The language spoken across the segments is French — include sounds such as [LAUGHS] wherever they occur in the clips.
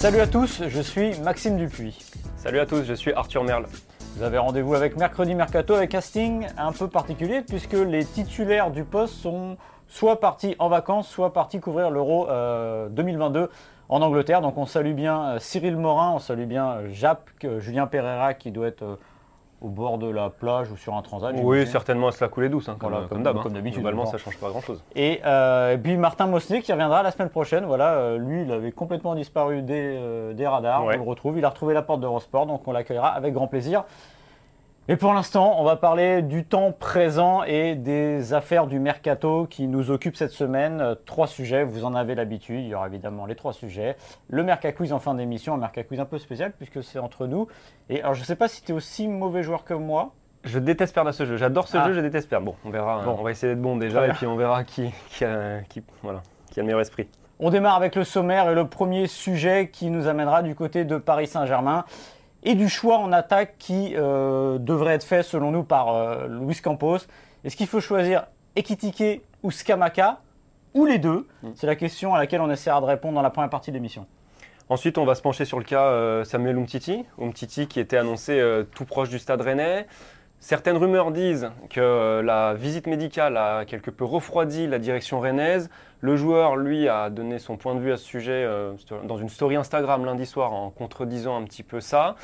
Salut à tous, je suis Maxime Dupuis. Salut à tous, je suis Arthur Merle. Vous avez rendez-vous avec Mercredi Mercato avec casting un peu particulier puisque les titulaires du poste sont soit partis en vacances, soit partis couvrir l'Euro euh, 2022 en Angleterre. Donc on salue bien euh, Cyril Morin, on salue bien euh, Jap, euh, Julien Pereira qui doit être euh, au bord de la plage ou sur un transat. Oui, certainement, c'est la coulée douce, hein, comme, Voilà, comme comme- d'hab. hein. comme d'habitude, Globalement, bon. ça change pas grand-chose. Et, euh, et puis Martin Mosley qui reviendra la semaine prochaine. Voilà, euh, lui, il avait complètement disparu des, euh, des radars. Ouais. On le retrouve. Il a retrouvé la porte d'Eurosport, donc on l'accueillera avec grand plaisir. Et pour l'instant, on va parler du temps présent et des affaires du mercato qui nous occupent cette semaine. Euh, Trois sujets, vous en avez l'habitude. Il y aura évidemment les trois sujets. Le Merca Quiz en fin d'émission, un Merca Quiz un peu spécial puisque c'est entre nous. Et alors, je ne sais pas si tu es aussi mauvais joueur que moi. Je déteste perdre à ce jeu. J'adore ce Ah. jeu, je déteste perdre. Bon, on verra. Bon. On va essayer d'être bon déjà, et puis on verra qui, qui, a, qui- voilà, qui a le meilleur esprit. On démarre avec le sommaire et le premier sujet qui nous amènera du côté de Paris Saint-Germain et du choix en attaque qui euh, devrait être fait selon nous par euh, Luis Campos. Est-ce qu'il faut choisir Ekitike ou Skamaka ou les deux? C'est la question à laquelle on essaiera de répondre dans la première partie de l'émission. Ensuite, on va se pencher sur le cas euh, Samuel Umtiti. Umtiti qui était annoncé tout proche du stade rennais. Certaines rumeurs disent que euh, la visite médicale a quelque peu refroidi la direction rennaise. Le joueur, lui, a donné son point de vue à ce sujet euh, dans une story Instagram lundi soir en contredisant un petit peu ça.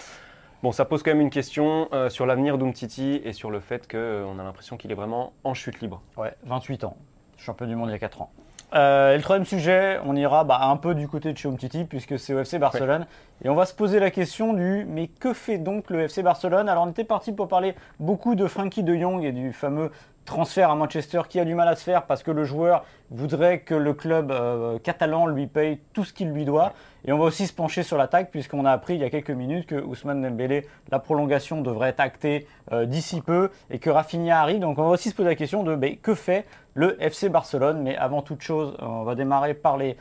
Bon, ça pose quand même une question euh, sur l'avenir d'Umtiti et sur le fait qu'on a l'impression qu'il est vraiment en chute libre. Ouais, 28 ans, champion du monde il y a 4 ans. Euh, et le troisième sujet, on ira bah, un peu du côté de chez Umtiti puisque c'est au FC Barcelone. Et on va se poser la question du mais que fait donc le FC Barcelone? Alors on était parti pour parler beaucoup de Frankie de Jong et du fameux transfert à Manchester qui a du mal à se faire parce que le joueur voudrait que le club euh, catalan lui paye tout ce qu'il lui doit. Et on va aussi se pencher sur l'attaque puisqu'on a appris il y a quelques minutes que Ousmane Dembélé, la prolongation devrait être actée euh, d'ici peu et que Rafinha arrive. Donc on va aussi se poser la question de ben, que fait le FC Barcelone? Mais avant toute chose, on va démarrer par les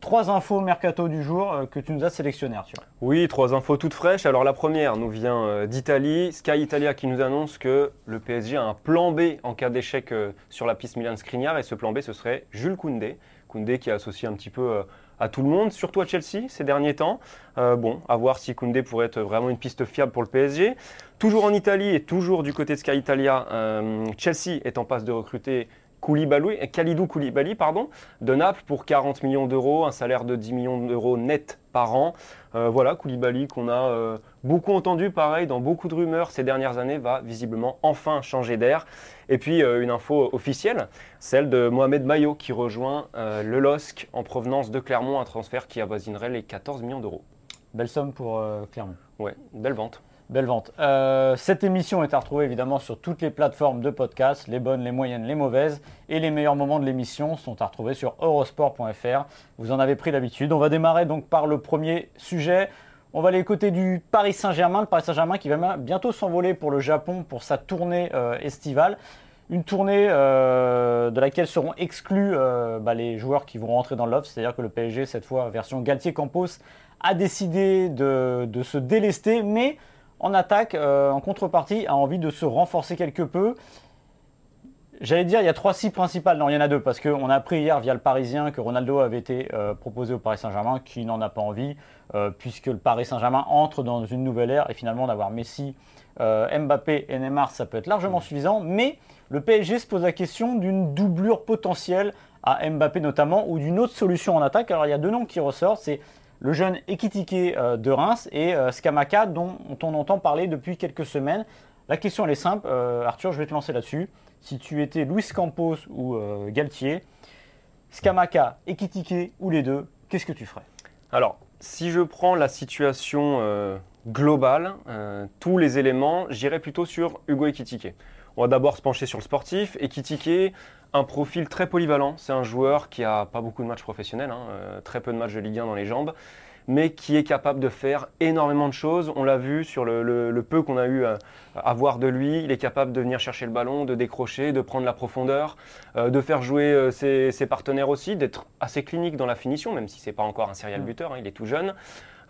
trois infos mercato du jour euh, que tu nous as sélectionnées Arthur. Oui, trois infos toutes fraîches. Alors la première nous vient euh, d'Italie. Sky Italia qui nous annonce que le PSG a un plan B en cas d'échec euh, sur la piste Milan Skriniar. Et ce plan B, ce serait Jules Koundé. Koundé qui est associé un petit peu à tout le monde, surtout à Chelsea ces derniers temps. Bon, à voir si Koundé pourrait être vraiment une piste fiable pour le PSG. Toujours en Italie et toujours du côté de Sky Italia, Chelsea est en passe de recruter Koulibaly, Khalidou Koulibaly pardon, de Naples pour 40 millions d'euros, un salaire de 10 millions d'euros net par an. Euh, voilà, Koulibaly qu'on a euh, beaucoup entendu, pareil, dans beaucoup de rumeurs ces dernières années, va visiblement enfin changer d'air. Et puis euh, une info officielle, celle de Mohamed Mayo qui rejoint euh, le LOSC en provenance de Clermont, un transfert qui avoisinerait les 14 millions d'euros. Belle somme pour euh, Clermont. Ouais, belle vente. Belle vente. Euh, cette émission est à retrouver évidemment sur toutes les plateformes de podcast, les bonnes, les moyennes, les mauvaises. Et les meilleurs moments de l'émission sont à retrouver sur eurosport.fr. Vous en avez pris l'habitude. On va démarrer donc par le premier sujet. On va aller côté du Paris Saint-Germain. Le Paris Saint-Germain qui va bientôt s'envoler pour le Japon pour sa tournée euh, estivale. Une tournée euh, de laquelle seront exclus bah, les joueurs qui vont rentrer dans l'offre. C'est-à-dire que le PSG, cette fois version Galtier-Campos, a décidé de se délester, mais en attaque, euh, en contrepartie, a envie de se renforcer quelque peu. J'allais dire, il y a trois cibles principales. Non, il y en a deux, parce qu'on a appris hier via le Parisien que Ronaldo avait été euh, proposé au Paris Saint-Germain, qui n'en a pas envie, euh, puisque le Paris Saint-Germain entre dans une nouvelle ère, et finalement d'avoir Messi, Mbappé et Neymar, ça peut être largement suffisant. Mais le PSG se pose la question d'une doublure potentielle à Mbappé notamment, ou d'une autre solution en attaque. Alors il y a deux noms qui ressortent, c'est le jeune Ekitike euh, de Reims et euh, Skamaka dont on entend parler depuis quelques semaines. La question est simple, Euh, Arthur, je vais te lancer là-dessus. Si tu étais Luis Campos ou Galtier, Skamaka, Ekitike ou les deux, qu'est-ce que tu ferais? Alors, si je prends la situation globale, tous les éléments, j'irais plutôt sur Hugo Ekitike. On va d'abord se pencher sur le sportif. Ekitike, un profil très polyvalent. C'est un joueur qui a pas beaucoup de matchs professionnels, hein, euh, très peu de matchs de Ligue 1 dans les jambes, mais qui est capable de faire énormément de choses. On l'a vu sur le, peu qu'on a eu à, voir de lui. Il est capable de venir chercher le ballon, de décrocher, de prendre la profondeur, euh, de faire jouer euh, ses, partenaires aussi, d'être assez clinique dans la finition, même si c'est pas encore un serial mm. buteur, hein, il est tout jeune.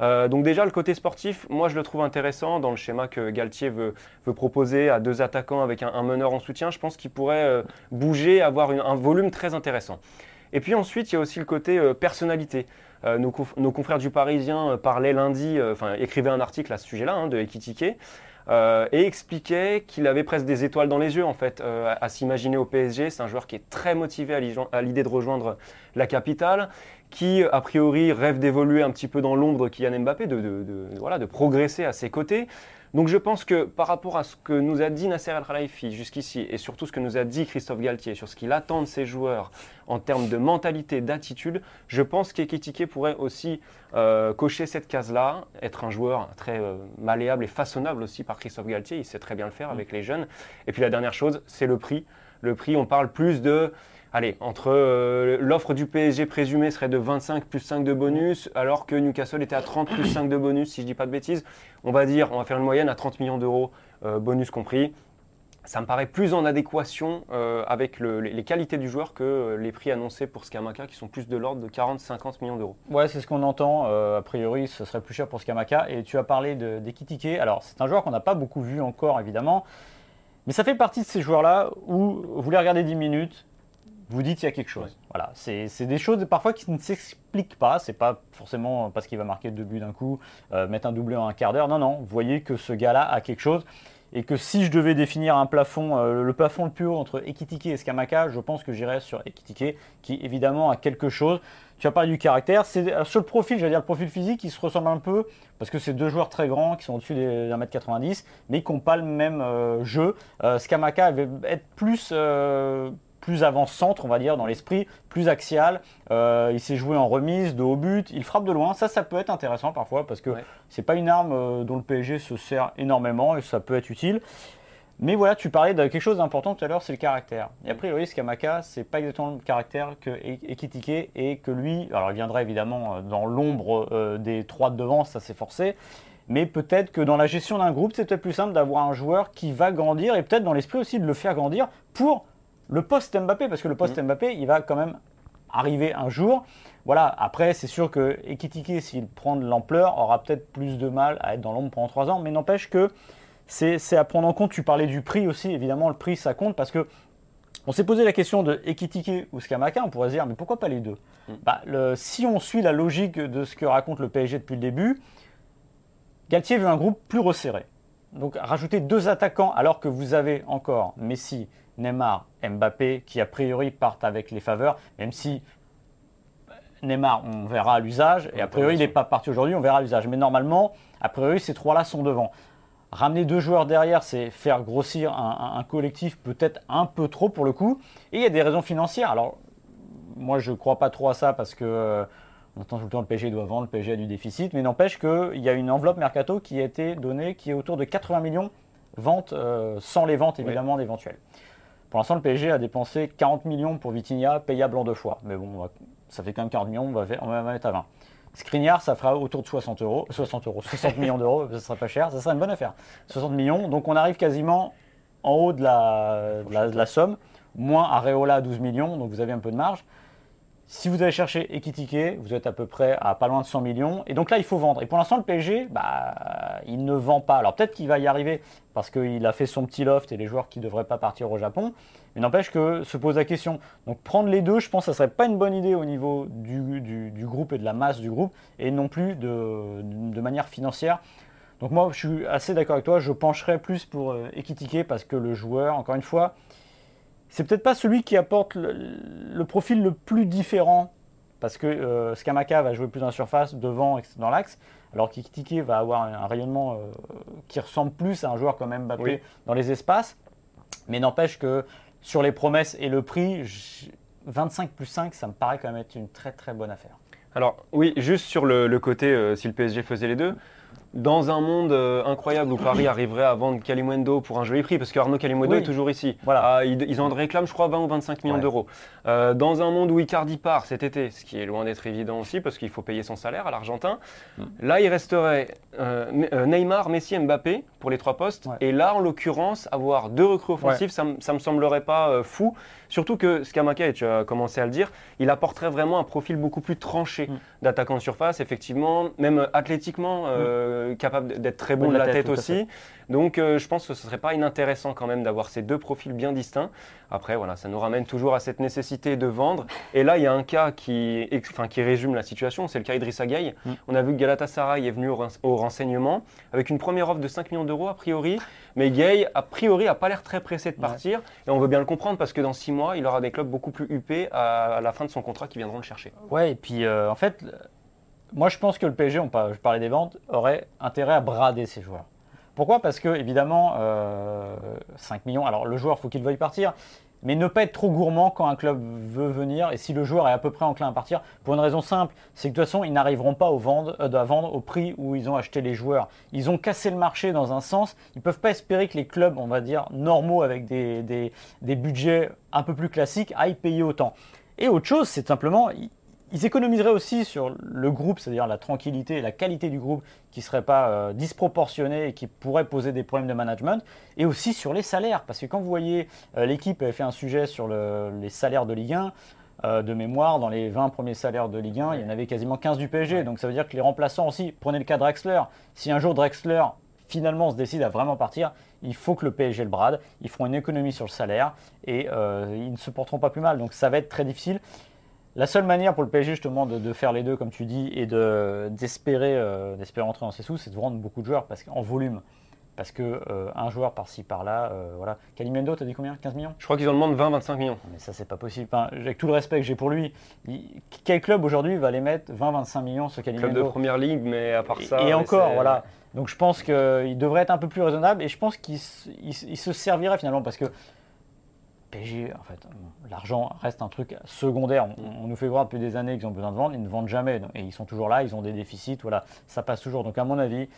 Euh, donc déjà, le côté sportif, moi je le trouve intéressant dans le schéma que Galtier veut, proposer à deux attaquants avec un, meneur en soutien. Je pense qu'il pourrait euh, bouger, avoir un volume très intéressant. Et puis ensuite, il y a aussi le côté euh, personnalité. Nos, confrères du Parisien parlaient lundi, enfin écrivaient un article à ce sujet-là, hein, de Ekitike, et expliquaient qu'il avait presque des étoiles dans les yeux en fait à, s'imaginer au PSG. C'est un joueur qui est très motivé à l'idée de rejoindre la capitale qui a priori rêve d'évoluer un petit peu dans l'ombre de Kylian Mbappé, de, voilà, de progresser à ses côtés. Donc je pense que par rapport à ce que nous a dit Nasser Al-Khelaifi jusqu'ici et surtout ce que nous a dit Christophe Galtier sur ce qu'il attend de ses joueurs en termes de mentalité, d'attitude, je pense qu'Ekitike pourrait aussi euh, cocher cette case-là, être un joueur très euh, malléable et façonnable aussi par Christophe Galtier, il sait très bien le faire avec les jeunes. Et puis la dernière chose, c'est le prix. Le prix, on parle plus de allez, entre euh, l'offre du PSG présumée serait de 25 plus 5 de bonus, alors que Newcastle était à 30 plus 5 de bonus, si je ne dis pas de bêtises. On va dire, on va faire une moyenne à 30 millions d'euros, euh, bonus compris. Ça me paraît plus en adéquation euh, avec les, qualités du joueur que les prix annoncés pour Skamaka, qui sont plus de l'ordre de 40-50 millions d'euros. Ouais, c'est ce qu'on entend. a priori, ce serait plus cher pour Skamaka. Et tu as parlé d'Ekitike. Alors, c'est un joueur qu'on n'a pas beaucoup vu encore, évidemment. Mais ça fait partie de ces joueurs-là où vous les regardez 10 minutes, vous dites qu'il y a quelque chose. Voilà, c'est des choses parfois qui ne s'expliquent pas. C'est pas forcément parce qu'il va marquer deux buts d'un coup, euh, mettre un doublé en un quart d'heure. Non, non. Vous voyez que ce gars-là a quelque chose et que si je devais définir un plafond, euh, le plafond le plus haut entre Ekitike et Skamaka, je pense que j'irais sur Ekitike, qui évidemment a quelque chose. Tu as parlé du caractère, c'est euh, sur le profil, j'allais dire le profil physique, il se ressemble un peu, parce que c'est deux joueurs très grands qui sont au-dessus d'un mètre 90, mais qui n'ont pas le même jeu. Skamaka va être plus plus avant-centre, on va dire, dans l'esprit, plus axial. Euh, il s'est joué en remise, de haut but, il frappe de loin. Ça, ça peut être intéressant parfois parce que c'est pas une arme euh, dont le PSG se sert énormément et ça peut être utile. Mais voilà, tu parlais de quelque chose d'important tout à l'heure, c'est le caractère. Et après, Loïs Kamaka, c'est pas exactement le caractère que Ekitike et que lui, alors il viendrait évidemment euh, dans l'ombre des trois de devant, ça c'est forcé. Mais peut-être que dans la gestion d'un groupe, c'est peut-être plus simple d'avoir un joueur qui va grandir et peut-être dans l'esprit aussi de le faire grandir pour le poste Mbappé, parce que le poste mm. Mbappé, il va quand même arriver un jour. Voilà, après, c'est sûr que Ekitike, s'il prend de l'ampleur, aura peut-être plus de mal à être dans l'ombre pendant trois ans, mais n'empêche que c'est à prendre en compte. Tu parlais du prix aussi, évidemment, le prix, ça compte, parce que on s'est posé la question de Ekitike ou Skamaka, on pourrait se dire, mais pourquoi pas les deux? Mm. bah, Si on suit la logique de ce que raconte le PSG depuis le début, Galtier veut un groupe plus resserré. Donc rajouter deux attaquants alors que vous avez encore Messi, Neymar, Mbappé, qui a priori partent avec les faveurs, même si Neymar, on verra l'usage, et a priori, il n'est pas parti aujourd'hui, on verra l'usage. Mais normalement, a priori, ces trois-là sont devant. Ramener deux joueurs derrière, c'est faire grossir un, collectif peut-être un peu trop pour le coup. Et il y a des raisons financières. Alors, moi, je ne crois pas trop à ça parce que euh, on entend tout le temps le PSG doit vendre, le PSG a du déficit, mais n'empêche qu'il y a une enveloppe mercato qui a été donnée qui est autour de 80 millions ventes, euh, sans les ventes évidemment d'éventuelles. Pour l'instant, le PSG a dépensé 40 millions pour Vitinha, payable en deux fois. Mais bon, ça fait quand même 40 millions, on va, on va mettre à 20. Skriniar, ça fera autour de 60 euros, 60 euros, 60 [LAUGHS] millions d'euros, ça sera pas cher, ça sera une bonne affaire. 60 millions, donc on arrive quasiment en haut de la, de la, somme, moins Areola à 12 millions, donc vous avez un peu de marge. Si vous allez chercher Ekitike, vous êtes à peu près à pas loin de 100 millions. Et donc là, il faut vendre. Et pour l'instant, le PSG, bah, il ne vend pas. Alors peut-être qu'il va y arriver parce qu'il a fait son petit loft et les joueurs qui ne devraient pas partir au Japon. Mais n'empêche que se pose la question. Donc prendre les deux, je pense que ça serait pas une bonne idée au niveau du, groupe et de la masse du groupe, et non plus de, de manière financière. Donc moi, je suis assez d'accord avec toi. Je pencherais plus pour euh, Ekitike parce que le joueur, encore une fois, c'est peut-être pas celui qui apporte le, profil le plus différent, parce que euh, Skamaka va jouer plus dans la surface, devant, dans l'axe, alors qu'Ikitike va avoir un, rayonnement euh, qui ressemble plus à un joueur comme Mbappé dans les espaces. Mais n'empêche que sur les promesses et le prix, 25 plus 5, ça me paraît quand même être une très très bonne affaire. Alors oui, juste sur le, côté, euh, si le PSG faisait les deux, dans un monde euh, incroyable où Paris arriverait à vendre Kalimundo pour un joli prix, parce qu'Arnaud Kalimundo Oui. est toujours ici. Voilà. Ah, ils, ils en réclament, je crois, 20 ou 25 millions Ouais. d'euros. Euh, dans un monde où Icardi part cet été, ce qui est loin d'être évident aussi, parce qu'il faut payer son salaire à l'Argentin, Mm. là, il resterait euh, Neymar, Messi Mbappé pour les trois postes. Ouais. Et là, en l'occurrence, avoir deux recrues offensives, ça, ça me semblerait pas fou. Surtout que Skamaka, et tu as commencé à le dire, il apporterait vraiment un profil beaucoup plus tranché Mm. D'attaquant de surface, effectivement, même athlétiquement, euh, capable d'être très bon de la tête, aussi. Donc euh, je pense que ce serait pas inintéressant quand même d'avoir ces deux profils bien distincts. Après, voilà, ça nous ramène toujours à cette nécessité de vendre. Et là, il y a un cas qui, ex- enfin, qui résume la situation, c'est le cas Idrissa Gueye. Mm. On a vu que Galatasaray est venu au, ren- au renseignement avec une première offre de 5 millions d'euros a priori. Mais Gueye, a priori, a pas l'air très pressé de Ouais. partir. Et on veut bien le comprendre parce que dans 6 mois, il aura des clubs beaucoup plus huppés à, à la fin de son contrat qui viendront le chercher. Ouais, et puis euh, en fait, moi je pense que le PSG, on par- je parlais des ventes, aurait intérêt à brader ses joueurs. Pourquoi? Parce que évidemment, euh, 5 millions, alors le joueur, faut qu'il veuille partir, mais ne pas être trop gourmand quand un club veut venir, et si le joueur est à peu près enclin à partir, pour une raison simple, c'est que de toute façon, ils n'arriveront pas au vendre, euh, à vendre au prix où ils ont acheté les joueurs. Ils ont cassé le marché dans un sens, ils ne peuvent pas espérer que les clubs, on va dire, normaux, avec des, des- des budgets un peu plus classiques, aillent payer autant. Et autre chose, c'est simplement, ils- économiseraient aussi sur le groupe, c'est-à-dire la tranquillité et la qualité du groupe qui ne serait pas euh, disproportionnée et qui pourrait poser des problèmes de management, et aussi sur les salaires. Parce que quand vous voyez, euh, l'équipe avait fait un sujet sur le- les salaires de Ligue 1, euh, de mémoire, dans les 20 premiers salaires de Ligue 1, il y en avait quasiment 15 du PSG. Donc ça veut dire que les remplaçants aussi, prenez le cas de Drexler, si un jour Drexler finalement se décide à vraiment partir, il faut que le PSG le brade, ils feront une économie sur le salaire et euh, ils ne se porteront pas plus mal. Donc ça va être très difficile. La seule manière pour le PSG justement de, de faire les deux, comme tu dis, et de- d'espérer euh, d'espérer entrer dans ses sous, c'est de vendre beaucoup de joueurs parce qu'en volume. Parce que euh, un joueur par-ci par-là, euh, voilà. Calimendo, t'as dit combien? 15 millions? Je crois qu'ils en demandent 20-25 millions. mais ça, c'est pas possible. Enfin, avec tout le respect que j'ai pour lui, il- quel club aujourd'hui va les mettre 20-25 millions ce Club de Calimendo première ligue, mais à part ça. et encore, voilà. Donc je pense qu'il devrait être un peu plus raisonnable et je pense qu'il se servirait finalement parce que PSG, en fait, l'argent reste un truc secondaire. On, on nous fait voir depuis des années qu'ils ont besoin de vendre, ils ne vendent jamais et ils sont toujours là, ils ont des déficits, voilà, ça passe toujours. Donc à mon avis,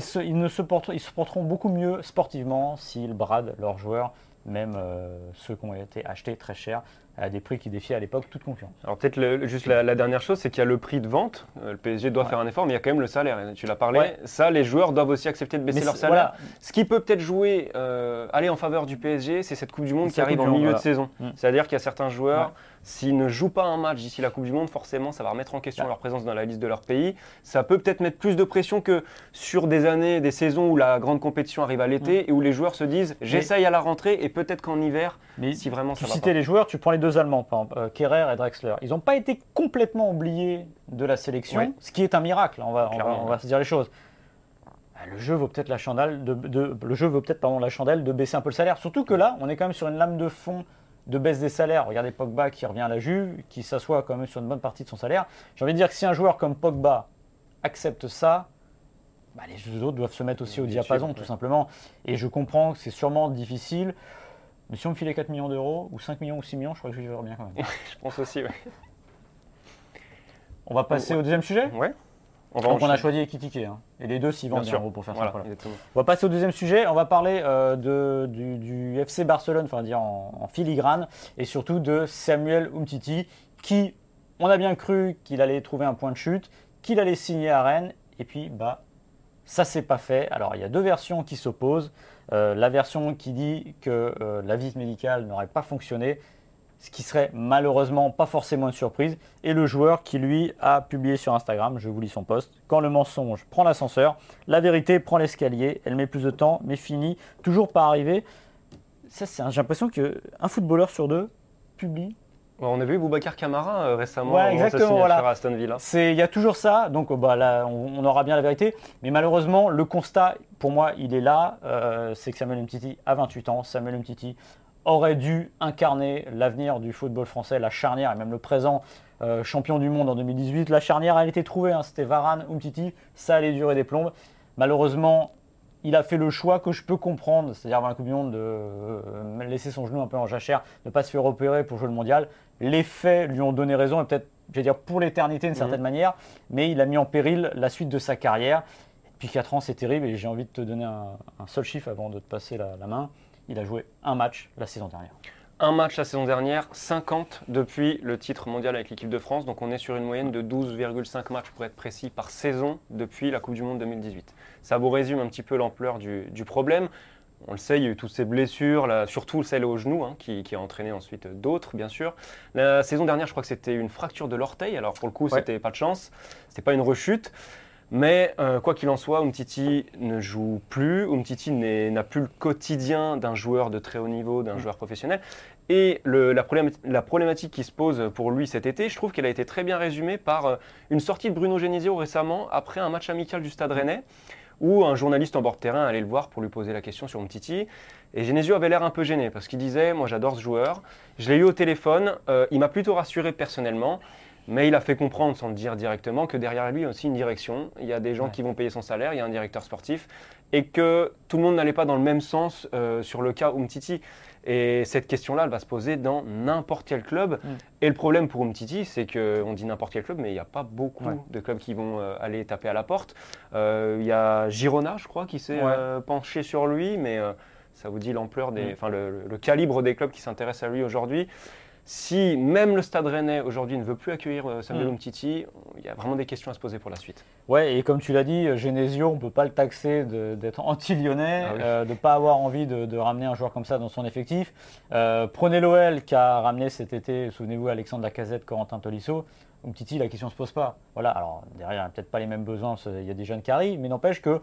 se- ils, ne se porteront, ils se porteront beaucoup mieux sportivement s'ils bradent leurs joueurs, même euh, ceux qui ont été achetés très cher à des prix qui défiaient à l'époque toute concurrence. Alors peut-être juste la, la dernière chose, c'est qu'il y a le prix de vente. Euh, Le PSG doit Ouais. faire un effort, mais il y a quand même le salaire. Tu l'as parlé. Ouais. Ça, les joueurs doivent aussi accepter de baisser Mais leur salaire. voilà. Ce qui peut peut-être jouer, euh, aller en faveur du PSG, c'est cette Coupe du Monde qui arrive en milieu de saison. Mm. C'est-à-dire qu'il y a certains joueurs, Ouais. S'ils ne jouent pas un match d'ici la Coupe du Monde, forcément, ça va remettre en question Ouais. leur présence dans la liste de leur pays. Ça peut peut-être mettre plus de pression que sur des années, des saisons où la grande compétition arrive à l'été Mm. et où les joueurs se disent j'essaye à la rentrée et peut-être qu'en hiver, Mais si vraiment tu ça va citais pas. les joueurs, tu prends les deux Allemands, par exemple, euh, Kerrer et Drexler. Ils n'ont pas été complètement oubliés de la sélection, ce qui est un miracle, on va, on va, on va se dire les choses. Ah, Le jeu vaut peut-être la chandelle de, de- le jeu vaut peut-être pardon la chandelle de baisser un peu le salaire. Surtout que là, on est quand même sur une lame de fond de baisse des salaires. Regardez Pogba qui revient à la Juve, qui s'assoit quand même sur une bonne partie de son salaire. J'ai envie de dire que si un joueur comme Pogba accepte ça, bah, les autres doivent se mettre aussi au diapason, tout simplement. Et je comprends que c'est sûrement difficile. Mais si on me filait 4 millions d'euros, ou 5 millions, ou 6 millions, je crois que je vivrais bien quand même. [LAUGHS] Je pense aussi. Ouais. On va passer Ouais. au deuxième sujet? Ouais. On va Donc on a choisi Ekitike. Hein. Et les deux s'y Bien vendent bien, sûr. en gros, pour faire Voilà, simple. voilà. exactement. On va passer au deuxième sujet. On va parler euh, de, du, du FC Barcelone, enfin dire en, en filigrane, et surtout de Samuel Umtiti, qui, on a bien cru qu'il allait trouver un point de chute, qu'il allait signer à Rennes, et puis bah ça s'est pas fait. Alors il y a deux versions qui s'opposent. Euh, la version qui dit que euh, la visite médicale n'aurait pas fonctionné, ce qui serait malheureusement pas forcément une surprise, et le joueur qui lui a publié sur Instagram, je vous lis son post, quand le mensonge prend l'ascenseur, la vérité prend l'escalier, elle met plus de temps, mais finit toujours par arriver. Ça, c'est j'ai l'impression qu'un footballeur sur deux publie On a vu Boubacar Camara euh, récemment Ouais, exactement, voilà. à Aston Villa. Il y a toujours ça, donc euh, bah, là, on, on aura bien la vérité. Mais malheureusement, le constat, pour moi, il est là. euh, c'est que Samuel Umtiti a 28 ans. Samuel Umtiti aurait dû incarner l'avenir du football français, la charnière et même le présent euh, champion du monde en 2018. La charnière, elle était trouvée. hein, C'était Varane, Umtiti. Ça allait durer des plombes. Malheureusement, il a fait le choix que je peux comprendre, c'est-à-dire avant la Coupe du Monde, de euh, laisser son genou un peu en jachère, de ne pas se faire opérer pour jouer le mondial. Les faits lui ont donné raison et peut-être j'allais dire pour l'éternité d'une certaine manière, mais il a mis en péril la suite de sa carrière. Depuis 4 ans, c'est terrible et j'ai envie de te donner un, un seul chiffre avant de te passer la, la main. Il a joué un match la saison dernière. Un match la saison dernière, 50 depuis le titre mondial avec l'équipe de France. Donc on est sur une moyenne de 12,5 matchs pour être précis par saison depuis la Coupe du Monde 2018. Ça vous résume un petit peu l'ampleur du, du problème. On le sait, il y a eu toutes ces blessures, là, surtout celle au genou, hein, qui, qui a entraîné ensuite d'autres, bien sûr. La saison dernière, je crois que c'était une fracture de l'orteil. Alors pour le coup, Ouais. c'était pas de chance. C'était pas une rechute. Mais euh, quoi qu'il en soit, Umtiti ne joue plus. Umtiti n'a plus le quotidien d'un joueur de très haut niveau, d'un joueur professionnel. Et le- la, problématique, la problématique qui se pose pour lui cet été, je trouve qu'elle a été très bien résumée par euh, une sortie de Bruno Genesio récemment après un match amical du Stade Rennais où un journaliste en bord de terrain allait le voir pour lui poser la question sur Umtiti. Et Genesio avait l'air un peu gêné parce qu'il disait Moi j'adore ce joueur, je l'ai eu au téléphone, euh, il m'a plutôt rassuré personnellement. Mais il a fait comprendre, sans le dire directement, que derrière lui, il y a aussi une direction. Il y a des gens Ouais. qui vont payer son salaire, il y a un directeur sportif, et que tout le monde n'allait pas dans le même sens euh, sur le cas Umtiti. Et cette question-là, elle va se poser dans n'importe quel club. Mm. Et le problème pour Umtiti, c'est qu'on dit n'importe quel club, mais il n'y a pas beaucoup Ouais. de clubs qui vont euh, aller taper à la porte. Euh, Il y a Girona, je crois, qui s'est Ouais. penché sur lui, mais ça vous dit l'ampleur des, Mm. le calibre des clubs qui s'intéressent à lui aujourd'hui. Si même le Stade Rennais aujourd'hui ne veut plus accueillir euh, Samuel Mm. Umtiti, il y a vraiment des questions à se poser pour la suite. Ouais, et comme tu l'as dit, Genesio, on ne peut pas le taxer d'être anti-lyonnais, Ah oui. euh, de ne pas avoir envie de, de ramener un joueur comme ça dans son effectif. Euh, prenez l'OL qui a ramené cet été, souvenez-vous, Alexandre Lacazette, Corentin Tolisso. Umtiti, la question ne se pose pas. Voilà, alors derrière, il n'y a peut-être pas les mêmes besoins, il y a des jeunes qui arrivent, mais n'empêche que,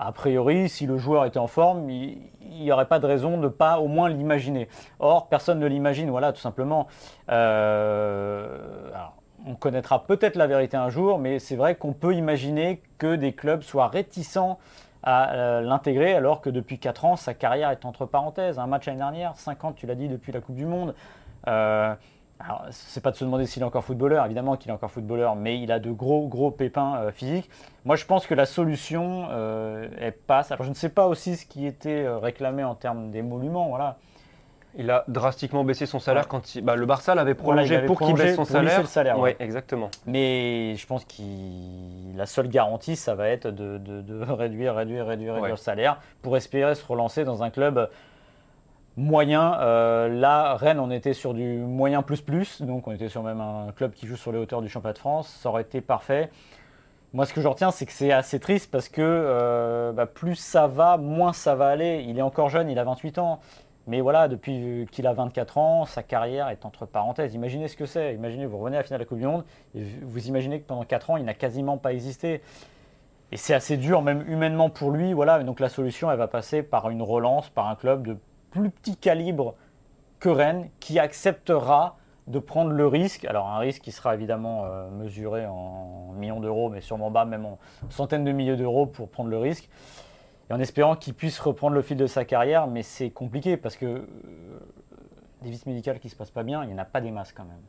a priori, si le joueur était en forme, il n'y aurait pas de raison de ne pas au moins l'imaginer. Or, personne ne l'imagine, voilà, tout simplement. Euh, on connaîtra peut-être la vérité un jour, mais c'est vrai qu'on peut imaginer que des clubs soient réticents à euh, l'intégrer, alors que depuis 4 ans, sa carrière est entre parenthèses. Un match l'année dernière, 50, tu l'as dit, depuis la Coupe du Monde. Euh, alors, c'est pas de se demander s'il est encore footballeur, évidemment qu'il est encore footballeur, mais il a de gros, gros pépins euh, physiques. Moi, je pense que la solution, euh, elle passe. Alors, je ne sais pas aussi ce qui était euh, réclamé en termes d'émoluments, voilà. Il a drastiquement baissé son salaire Ouais. quand il- bah, le Barça l'avait prolongé avait pour qu'il baisse son salaire. le salaire, ouais. Ouais, exactement. Mais je pense que la seule garantie, ça va être de, de- de [LAUGHS] réduire, réduire, réduire, réduire le salaire pour espérer se relancer dans un club moyen. Euh, là, Rennes, on était sur du moyen plus plus, donc on était sur même un club qui joue sur les hauteurs du championnat de France. Ça aurait été parfait. Moi, ce que je retiens, c'est que c'est assez triste parce que euh, bah, plus ça va, moins ça va aller. Il est encore jeune, il a 28 ans. Mais voilà, depuis qu'il a 24 ans, sa carrière est entre parenthèses. Imaginez ce que c'est. Imaginez, vous revenez à la finale de la Coupe du Monde et vous imaginez que pendant 4 ans, il n'a quasiment pas existé. Et c'est assez dur, même humainement pour lui. Voilà. Donc la solution, elle va passer par une relance, par un club de plus petit calibre que Rennes, qui acceptera de prendre le risque. Alors un risque qui sera évidemment euh, mesuré en millions d'euros, mais sûrement bas, même en centaines de milliers d'euros pour prendre le risque. Et en espérant qu'il puisse reprendre le fil de sa carrière, mais c'est compliqué parce que euh, des visites médicales qui se passent pas bien, il n'y en a pas des masses quand même.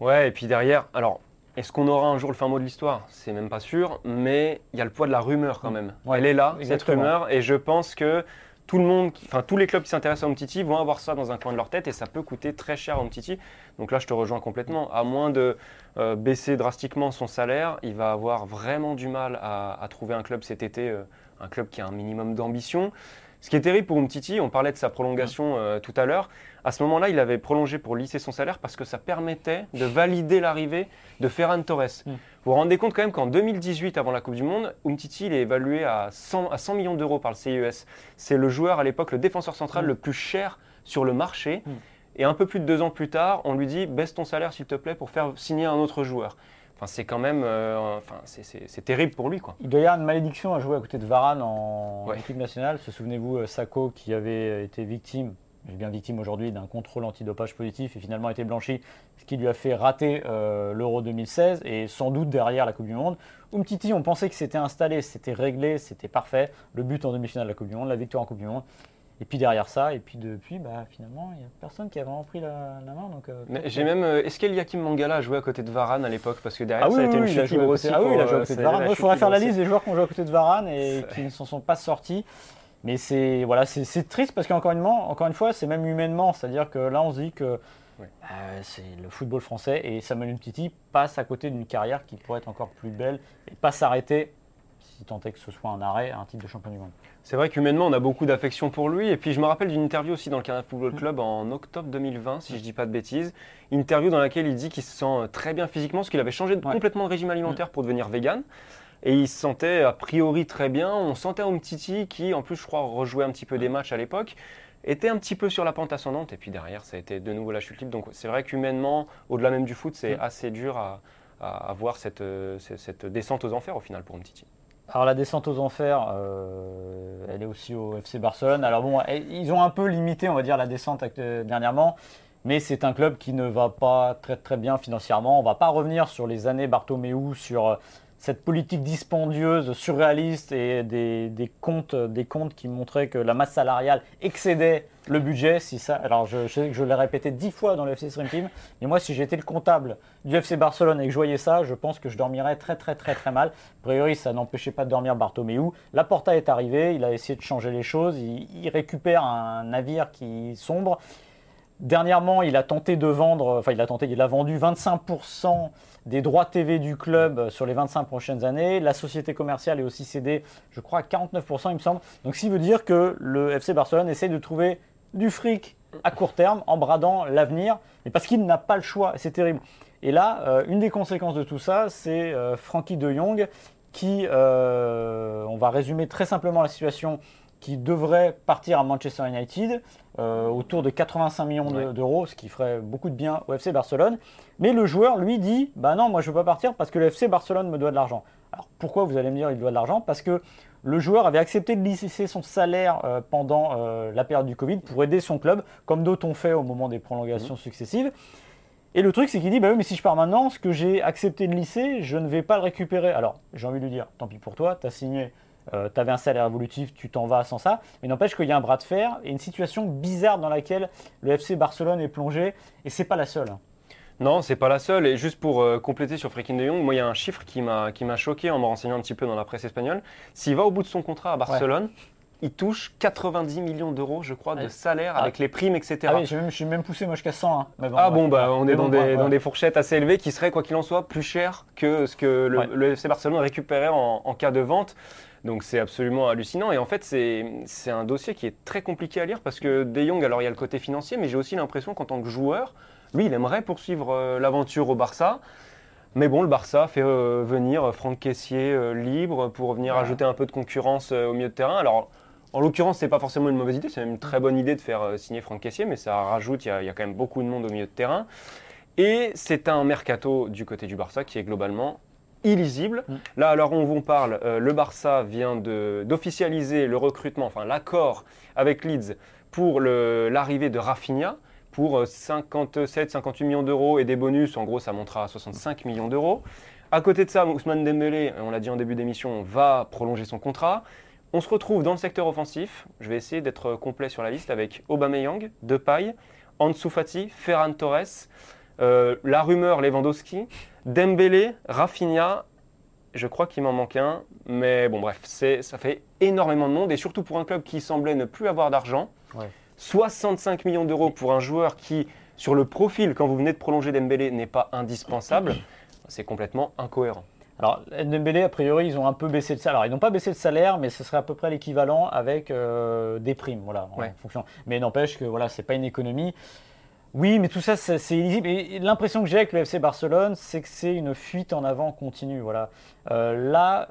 Ouais, et puis derrière, alors, est-ce qu'on aura un jour le fin mot de l'histoire? C'est même pas sûr, mais il y a le poids de la rumeur quand même. Ouais, Elle est là, exactement. cette rumeur, et je pense que tout le monde, enfin tous les clubs qui s'intéressent à Umtiti vont avoir ça dans un coin de leur tête et ça peut coûter très cher à Umtiti. Donc là, je te rejoins complètement. À moins de euh, baisser drastiquement son salaire, il va avoir vraiment du mal à, à trouver un club cet été, euh, un club qui a un minimum d'ambition. Ce qui est terrible pour Umtiti, on parlait de sa prolongation euh, tout à l'heure. À ce moment-là, il avait prolongé pour lisser son salaire parce que ça permettait de valider l'arrivée de Ferran Torres. Mm. Vous vous rendez compte quand même qu'en 2018, avant la Coupe du Monde, Umtiti il est évalué à 100, à 100 millions d'euros par le CIES. C'est le joueur à l'époque, le défenseur central Mm. le plus cher sur le marché. Mm. Et un peu plus de deux ans plus tard, on lui dit baisse ton salaire s'il te plaît pour faire signer un autre joueur. Enfin, c'est quand même, euh, enfin, c'est- terrible pour lui quoi. Il doit y avoir une malédiction à jouer à côté de Varane en Ouais. équipe nationale. Se souvenez-vous, euh, Sako qui avait été victime, bien victime aujourd'hui, d'un contrôle antidopage positif et finalement a été blanchi, ce qui lui a fait rater euh, l'Euro 2016 et sans doute derrière la Coupe du Monde. Umtiti, on pensait que c'était installé, c'était réglé, c'était parfait. Le but en demi-finale de la Coupe du Monde, la victoire en Coupe du Monde. Et puis derrière ça, et puis depuis, bah, finalement, il n'y a personne qui a vraiment pris la, la main. Donc, euh, J'ai que- même, euh, est-ce qu'Eliakim Mangala a joué à côté de Varane à l'époque? Parce que derrière Ah oui, ça a oui, été une oui, chute libre côté- aussi. ah oui, il a joué à euh, côté de Varane. Il faudrait faire la liste des joueurs qui ont joué à côté de Varane et qui ne s'en sont pas sortis. Mais c'est voilà, c'est triste parce qu'encore une, encore une fois, c'est même humainement. C'est-à-dire que là, on se dit que bah, c'est le football français et Samuel Umtiti passe à côté d'une carrière qui pourrait être encore plus belle et pas s'arrêter si tant est que ce soit un arrêt un titre de champion du monde. C'est vrai qu'humainement, on a beaucoup d'affection pour lui. Et puis, je me rappelle d'une interview aussi dans le Canada Football Club en octobre 2020, si je ne dis pas de bêtises. Interview dans laquelle il dit qu'il se sent très bien physiquement, parce qu'il avait changé complètement de régime alimentaire pour devenir vegan. Et il se sentait a priori très bien. On sentait un Titi qui, en plus, je crois, rejouait un petit peu des matchs à l'époque, était un petit peu sur la pente ascendante. Et puis derrière, ça a été de nouveau la chute libre. Donc c'est vrai qu'humainement, au-delà même du foot, c'est assez dur à, à, voir cette, euh, cette, descente aux enfers au final pour Titi. Alors la descente aux enfers, euh, elle est aussi au FC Barcelone. Alors bon, ils ont un peu limité, on va dire, la descente euh, dernièrement, mais c'est un club qui ne va pas très très bien financièrement. On va pas revenir sur les années Bartomeu, sur cette politique dispendieuse, surréaliste et des, comptes, des comptes qui montraient que la masse salariale excédait le budget. Alors je, sais que je l'ai répété dix fois dans le FC Stream Team, mais moi si j'étais le comptable du FC Barcelone et que je voyais ça, je pense que je dormirais très très très très mal. A priori, ça n'empêchait pas de dormir Bartomeu. Laporta est arrivé, il a essayé de changer les choses, il récupère un navire qui sombre. Dernièrement, il a tenté de vendre, enfin il a tenté, il a vendu 25% des droits TV du club sur les 25 prochaines années. La société commerciale est aussi cédée, je crois, à 49%, il me semble. Donc, ce qui veut dire que le FC Barcelone essaie de trouver du fric à court terme en bradant l'avenir, mais parce qu'il n'a pas le choix. C'est terrible. Et là, euh, une des conséquences de tout ça, c'est euh, Frankie de Jong qui, euh, on va résumer très simplement la situation, qui devrait partir à Manchester United euh, autour de 85 millions d'euros, ce qui ferait beaucoup de bien au FC Barcelone. Mais le joueur, lui, dit Bah non, moi je ne veux pas partir parce que le FC Barcelone me doit de l'argent. Alors pourquoi vous allez me dire il doit de l'argent? Parce que le joueur avait accepté de lisser son salaire euh, pendant euh, la période du Covid pour aider son club, comme d'autres ont fait au moment des prolongations mmh. successives. Et le truc, c'est qu'il dit Bah oui, mais si je pars maintenant, ce que j'ai accepté de lisser, je ne vais pas le récupérer. Alors j'ai envie de lui dire Tant pis pour toi, tu as signé euh, tu avais un salaire évolutif, tu t'en vas sans ça. Mais n'empêche qu'il y a un bras de fer et une situation bizarre dans laquelle le FC Barcelone est plongé. Et c'est pas la seule. Non, c'est pas la seule. Et juste pour euh, compléter sur Freaking de Jong, moi, il y a un chiffre qui m'a choqué en me renseignant un petit peu dans la presse espagnole. S'il va au bout de son contrat à Barcelone, il touche 90 millions d'euros, je crois, de salaire ah. avec les primes, etc. Ah oui, je suis même poussé moi jusqu'à 100. Hein. ah bon, bah, on est dans, des, dans, des, fourchettes assez élevées qui seraient, quoi qu'il en soit, plus cher que ce que le, FC Barcelone récupérait en, en, cas de vente. Donc c'est absolument hallucinant. Et en fait, c'est un dossier qui est très compliqué à lire parce que De Jong, alors il y a le côté financier, mais j'ai aussi l'impression qu'en tant que joueur, lui, il aimerait poursuivre euh, l'aventure au Barça. Mais bon, le Barça fait euh, venir Franck Caissier euh, libre pour venir ajouter un peu de concurrence au milieu de terrain. Alors, en l'occurrence, c'est pas forcément une mauvaise idée, c'est même une très bonne idée de faire signer Franck Caissier, mais ça rajoute, il y, y, a quand même beaucoup de monde au milieu de terrain. Et c'est un mercato du côté du Barça qui est globalement illisible. Mm. Là, alors on vous parle, euh, le Barça vient d'officialiser le recrutement, enfin l'accord avec Leeds pour l'arrivée de Rafinha pour 57-58 millions d'euros et des bonus, en gros ça montera à 65 millions d'euros. À côté de ça, Ousmane Dembélé, on l'a dit en début d'émission, va prolonger son contrat. On se retrouve dans le secteur offensif. Je vais essayer d'être complet sur la liste avec Aubameyang, Depay, Ansu Fati, Ferran Torres, euh, la rumeur Lewandowski, Dembélé, Rafinha, je crois qu'il m'en manque un, mais bon bref, ça fait énormément de monde et surtout pour un club qui semblait ne plus avoir d'argent. 65 millions d'euros pour un joueur qui, sur le profil, quand vous venez de prolonger Dembélé, n'est pas indispensable, [COUGHS] c'est complètement incohérent. Alors, Dembélé, a priori, ils ont un peu baissé le salaire. Alors, ils n'ont pas baissé le salaire, mais ce serait à peu près l'équivalent avec euh, des primes, voilà, en fonction. Mais n'empêche que voilà, c'est pas une économie. Oui, mais tout ça, c'est illisible. Et l'impression que j'ai avec le FC Barcelone, c'est que c'est une fuite en avant continue. Voilà. Euh, là,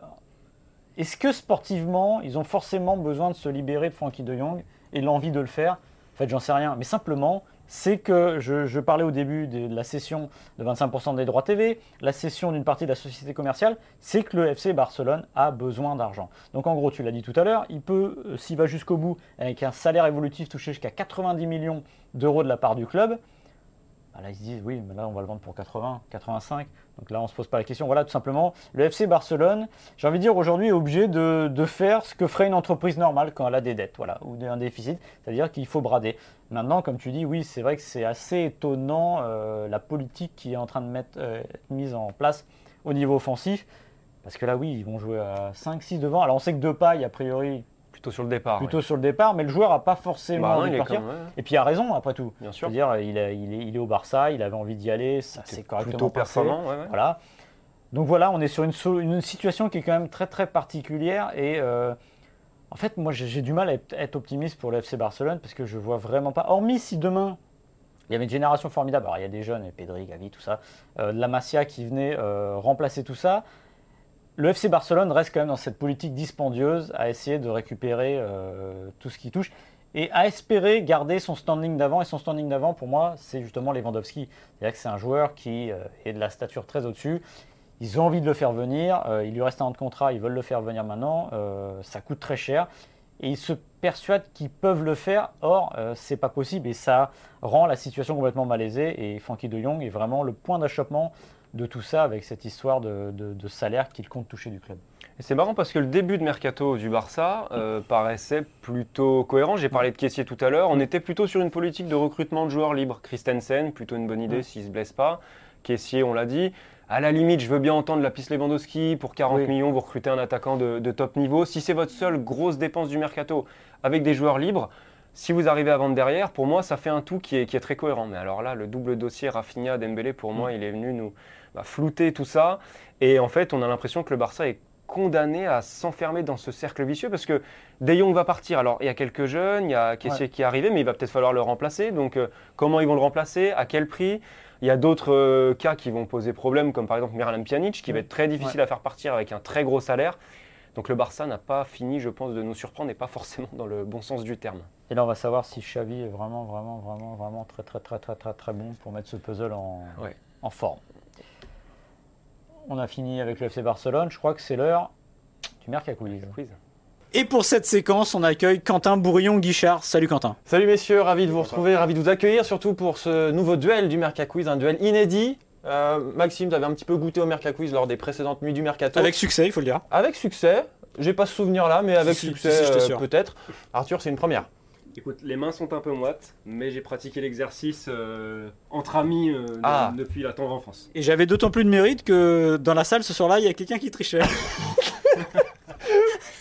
est-ce que sportivement, ils ont forcément besoin de se libérer de Frankie de Jong et l'envie de le faire? En fait, j'en sais rien. Mais simplement, c'est que je, parlais au début de la cession de 25% des droits TV, la cession d'une partie de la société commerciale, c'est que le FC Barcelone a besoin d'argent. Donc en gros, tu l'as dit tout à l'heure, il peut, euh, s'il va jusqu'au bout, avec un salaire évolutif touché jusqu'à 90 millions d'euros de la part du club, là ils se disent oui, mais là on va le vendre pour 80, 85. Donc là on ne se pose pas la question. Voilà tout simplement, le FC Barcelone, j'ai envie de dire aujourd'hui est obligé de, faire ce que ferait une entreprise normale quand elle a des dettes, voilà, ou un déficit, c'est-à-dire qu'il faut brader. Maintenant, comme tu dis, oui, c'est vrai que c'est assez étonnant euh, la politique qui est en train de mettre, euh, mise en place au niveau offensif. Parce que là, oui, ils vont jouer à 5-6 devant. Alors on sait que Depay, a priori, Plutôt sur le départ. plutôt ouais. sur le départ, mais le joueur n'a pas forcément Bah envie il de est partir. comme- ouais, Et puis il a raison, après tout. bien sûr. C'est-à-dire, il, est- il est, il est au Barça, il avait envie d'y aller, ça C'est s'est correctement plutôt passé. performant. ouais. Voilà. Donc voilà, on est sur une, situation qui est quand même très très particulière et euh, en fait, moi j'ai du mal à être, optimiste pour le FC Barcelone parce que je vois vraiment pas. Hormis si demain il y avait une génération formidable, alors il y a des jeunes, et Pedri, Gavi, tout ça, euh, de la Masia qui venait euh, remplacer tout ça. Le FC Barcelone reste quand même dans cette politique dispendieuse à essayer de récupérer euh, tout ce qui touche et à espérer garder son standing d'avant. Et son standing d'avant, pour moi, c'est justement Lewandowski. C'est-à-dire que c'est un joueur qui euh, est de la stature très au-dessus. Ils ont envie de le faire venir. euh, il lui reste un an de contrat, ils veulent le faire venir maintenant. ça coûte très cher. Et ils se persuadent qu'ils peuvent le faire. Or, c'est pas possible. Et ça rend la situation complètement malaisée. Et Frankie de Jong est vraiment le point d'achoppement de tout ça avec cette histoire de, de- de salaire qu'il compte toucher du club. Et c'est marrant parce que le début de mercato du Barça euh, paraissait plutôt cohérent. J'ai parlé de caissier tout à l'heure. On était plutôt sur une politique de recrutement de joueurs libres. Christensen, plutôt une bonne idée Mm. s'il ne se blesse pas. Caissier, on l'a dit. À la limite, je veux bien entendre la piste Lewandowski. Pour 40 Oui. millions, vous recrutez un attaquant de, de top niveau. Si c'est votre seule grosse dépense du mercato avec des joueurs libres, si vous arrivez à vendre derrière, pour moi, ça fait un tout qui est, qui est très cohérent. Mais alors là, le double dossier Rafinha, Dembélé, pour moi, il est venu nous bah, flouter tout ça. Et en fait, on a l'impression que le Barça est condamné à s'enfermer dans ce cercle vicieux parce que De Jong va partir. Alors, il y a quelques jeunes, il y a Kessier qui est arrivé, mais il va peut-être falloir le remplacer. Donc, euh, comment ils vont le remplacer? À quel prix? Il y a d'autres euh, cas qui vont poser problème, comme par exemple Miralem Pjanic, qui va être très difficile à faire partir avec un très gros salaire. Donc, le Barça n'a pas fini, je pense, de nous surprendre et pas forcément dans le bon sens du terme. Et là, on va savoir si Xavi est vraiment, vraiment, vraiment, vraiment très, très, très, très, très, très bon pour mettre ce puzzle en, Ouais. en forme. On a fini avec le FC Barcelone. Je crois que c'est l'heure du Mercaquiz. Quiz. Et pour cette séquence, on accueille Quentin Bourillon-Guichard. Salut Quentin. Salut messieurs, ravi de vous retrouver, ravi de vous accueillir, surtout pour ce nouveau duel du Merca Quiz, un duel inédit. Euh, Maxime, tu avais un petit peu goûté au Merca Quiz lors des précédentes nuits du Mercato. Avec succès, il faut le dire. Avec succès, j'ai pas ce souvenir là, mais avec si, succès si, euh, t'assure. peut-être. Arthur, c'est une première. Écoute, les mains sont un peu moites, mais j'ai pratiqué l'exercice euh, entre amis euh, de- Ah. depuis la tendre enfance. Et j'avais d'autant plus de mérite que dans la salle ce soir-là, il y a quelqu'un qui trichait. [LAUGHS]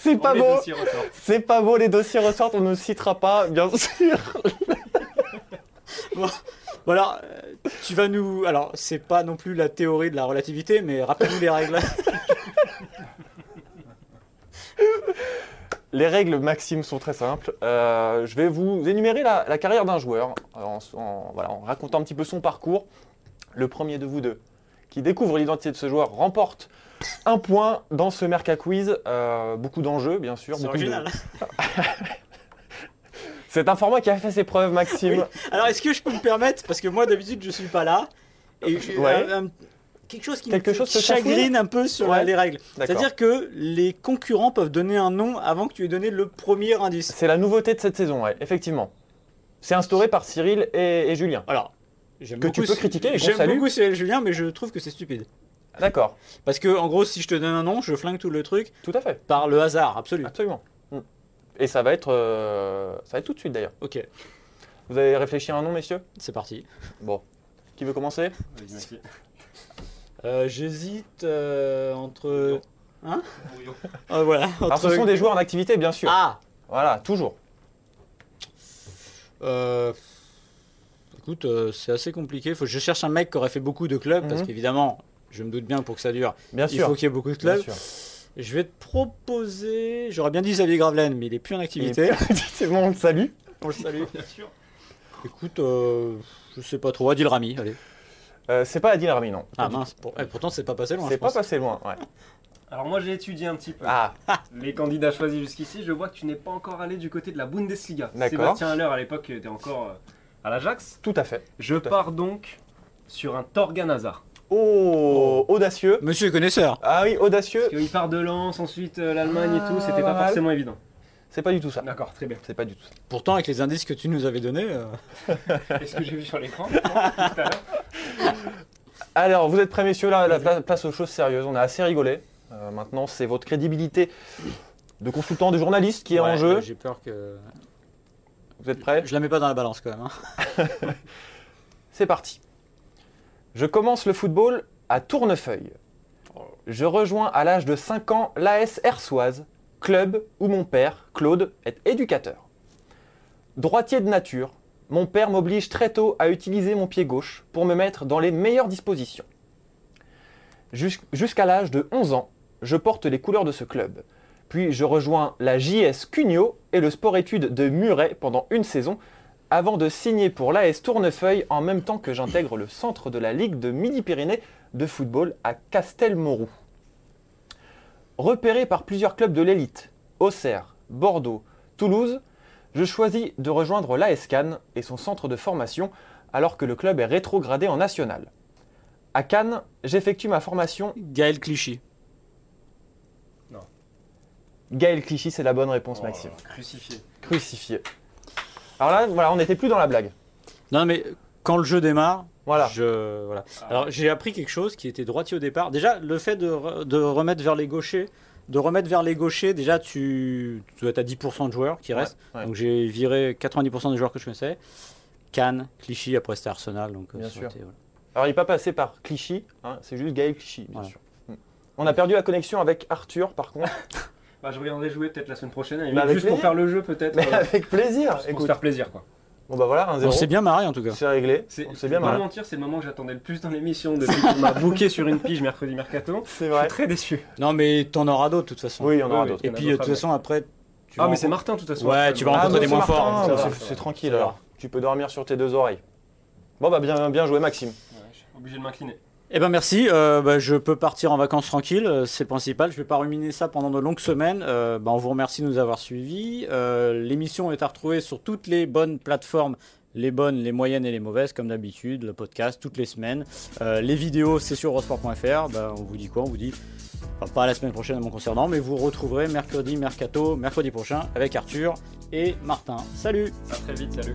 C'est pas Les beau, dossiers ressortent. c'est pas beau, les dossiers ressortent, on ne citera pas, bien [LAUGHS] sûr. voilà, euh, tu vas nous. Alors, c'est pas non plus la théorie de la relativité, mais rappelle-nous les règles. [LAUGHS] Les règles, Maxime, sont très simples. Euh, je vais vous énumérer la, la carrière d'un joueur en, en- voilà, en racontant un petit peu son parcours. Le premier de vous deux qui découvre l'identité de ce joueur remporte un point dans ce Merca Quiz. Euh, beaucoup d'enjeux, bien sûr. C'est beaucoup de- original. [LAUGHS] C'est un format qui a fait ses preuves, Maxime. Alors, est-ce que je peux me permettre, parce que moi d'habitude je suis pas là, et je- Ouais. un- un- quelque chose qui Quelque me chose te chagrine un peu sur Ouais. les règles. C'est-à-dire que les concurrents peuvent donner un nom avant que tu aies donné le premier indice. C'est la nouveauté de cette saison, ouais, effectivement. C'est instauré par Cyril et, et Julien. Alors, j'aime Que tu peux critiquer et J'aime beaucoup Cyril Julien, mais je trouve que c'est stupide. D'accord, Parce que, en gros, si je te donne un nom, je flingue tout le truc tout à fait, par le hasard, absolu. absolument. Mm. Et ça va être, euh, ça va être tout de suite d'ailleurs. Ok, Vous avez réfléchi à un nom, messieurs? C'est parti. Bon. Qui veut commencer? Euh, J'hésite euh, entre. Hein [LAUGHS] Ah, Voilà. Alors, ce sont des joueurs en activité, bien sûr. Ah Voilà, toujours. Euh, Écoute, euh, c'est assez compliqué. Faut que je cherche un mec qui aurait fait beaucoup de clubs, parce Mhm. qu'évidemment, je me doute bien pour que ça dure, Bien il sûr. faut qu'il y ait beaucoup de Bien clubs. sûr. Je vais te proposer. J'aurais bien dit Xavier Gravelaine, mais il est plus en activité. C'est bon, on le salue. On le salue. Bien sûr. Écoute, euh, je sais pas trop. Adil Rami, allez. Euh, c'est pas Adil Rami, non. Ah mince, pour- eh, pourtant c'est pas passé loin. C'est pas pense. passé loin, ouais. [LAUGHS] Alors moi j'ai étudié un petit peu Ah, [LAUGHS] les candidats choisis jusqu'ici. Je vois que tu n'es pas encore allé du côté de la Bundesliga. D'accord. Sébastien Haller à l'époque était encore euh, à l'Ajax. tout à fait. Je fait. pars donc sur un Torgan Hazard. Oh, audacieux. Monsieur connaisseur. Ah oui, audacieux. Parce qu'il part de Lens, ensuite euh, l'Allemagne et tout, c'était Ah, pas pas forcément évident. C'est pas du tout ça. D'accord, très bien. C'est pas du tout ça. Pourtant, avec les indices que tu nous avais donnés. euh, [LAUGHS] Est-ce que j'ai vu sur l'écran Alors, vous êtes prêts, messieurs là, la pla- place aux choses sérieuses. On a assez rigolé. Euh, maintenant, c'est votre crédibilité de consultant, de journaliste qui est en jeu. J'ai peur que. Vous êtes prêts Je la mets pas dans la balance quand même. hein. [LAUGHS] C'est parti. Je commence le football à Tournefeuille. Je rejoins à l'âge de 5 ans l'AS Hersoise club où mon père, Claude, est éducateur. Droitier de nature, mon père m'oblige très tôt à utiliser mon pied gauche pour me mettre dans les meilleures dispositions. Jus- Jusqu'à l'âge de 11 ans, je porte les couleurs de ce club. Puis je rejoins la JS Cugnot et le sport-études de Muret pendant une saison, avant de signer pour l'AS Tournefeuille en même temps que j'intègre le centre de la Ligue de Midi-Pyrénées de football à Castelmourou. Repéré par plusieurs clubs de l'élite, Auxerre, Bordeaux, Toulouse, je choisis de rejoindre l'AS Cannes et son centre de formation alors que le club est rétrogradé en national. À Cannes, j'effectue ma formation. Gaël Clichy. Gaël Clichy, c'est la bonne réponse, Oh, Maxime. Crucifié. Crucifié. Alors là, voilà, on n'était plus dans la blague. Non, mais quand le jeu démarre, Voilà. je, voilà. Alors j'ai appris quelque chose qui était droitier au départ. Déjà, le fait de, re- de remettre vers les gauchers, de remettre vers les gauchers, déjà tu, tu dois être à 10% de joueurs qui restent. ouais. Donc j'ai viré 90% des joueurs que je connaissais. Cannes, Clichy, après c'était Arsenal. Donc, euh, Bien sûr. aurait été, voilà. Alors il n'est pas passé par Clichy, hein, c'est juste Gaël Clichy, bien sûr. Mm. On a perdu la connexion avec Arthur, par contre. [LAUGHS] Bah, je reviendrai jouer peut-être la semaine prochaine, avec juste pour faire le jeu peut-être. Mais euh, avec plaisir. pour se faire plaisir quoi. Bon bah voilà, un On 0 s'est bien marré en tout cas. C'est réglé. C'est On s'est bien pas marré. mentir, c'est le moment que j'attendais le plus dans l'émission depuis qu'on m'a [LAUGHS] booké sur une pige mercredi mercato. C'est Je vrai. suis très déçu. Non, mais t'en auras d'autres de toute façon. Oui, il y en aura Oui, d'autres. Et puis de toute façon après. tu Ah mais c'est Martin de toute façon. Ouais, tu vas bon. rencontrer des moins forts, ça va. c'est- C'est tranquille alors. Tu peux dormir sur tes deux oreilles. Bon bah bien, bien joué Maxime. Ouais, je suis obligé de m'incliner. Eh ben merci, euh, bah, je peux partir en vacances tranquille, euh, c'est principal. Je vais pas ruminer ça pendant de longues semaines. Euh, bah, on vous remercie de nous avoir suivis. Euh, L'émission est à retrouver sur toutes les bonnes plateformes, les bonnes, les moyennes et les mauvaises, comme d'habitude. Le podcast toutes les semaines. Euh, les vidéos, c'est sur eurosport.fr. Bah, on vous dit quoi? On vous dit pas la semaine prochaine à mon concernant, mais vous retrouverez mercredi, mercato, mercredi prochain avec Arthur et Martin. Salut À très vite, salut.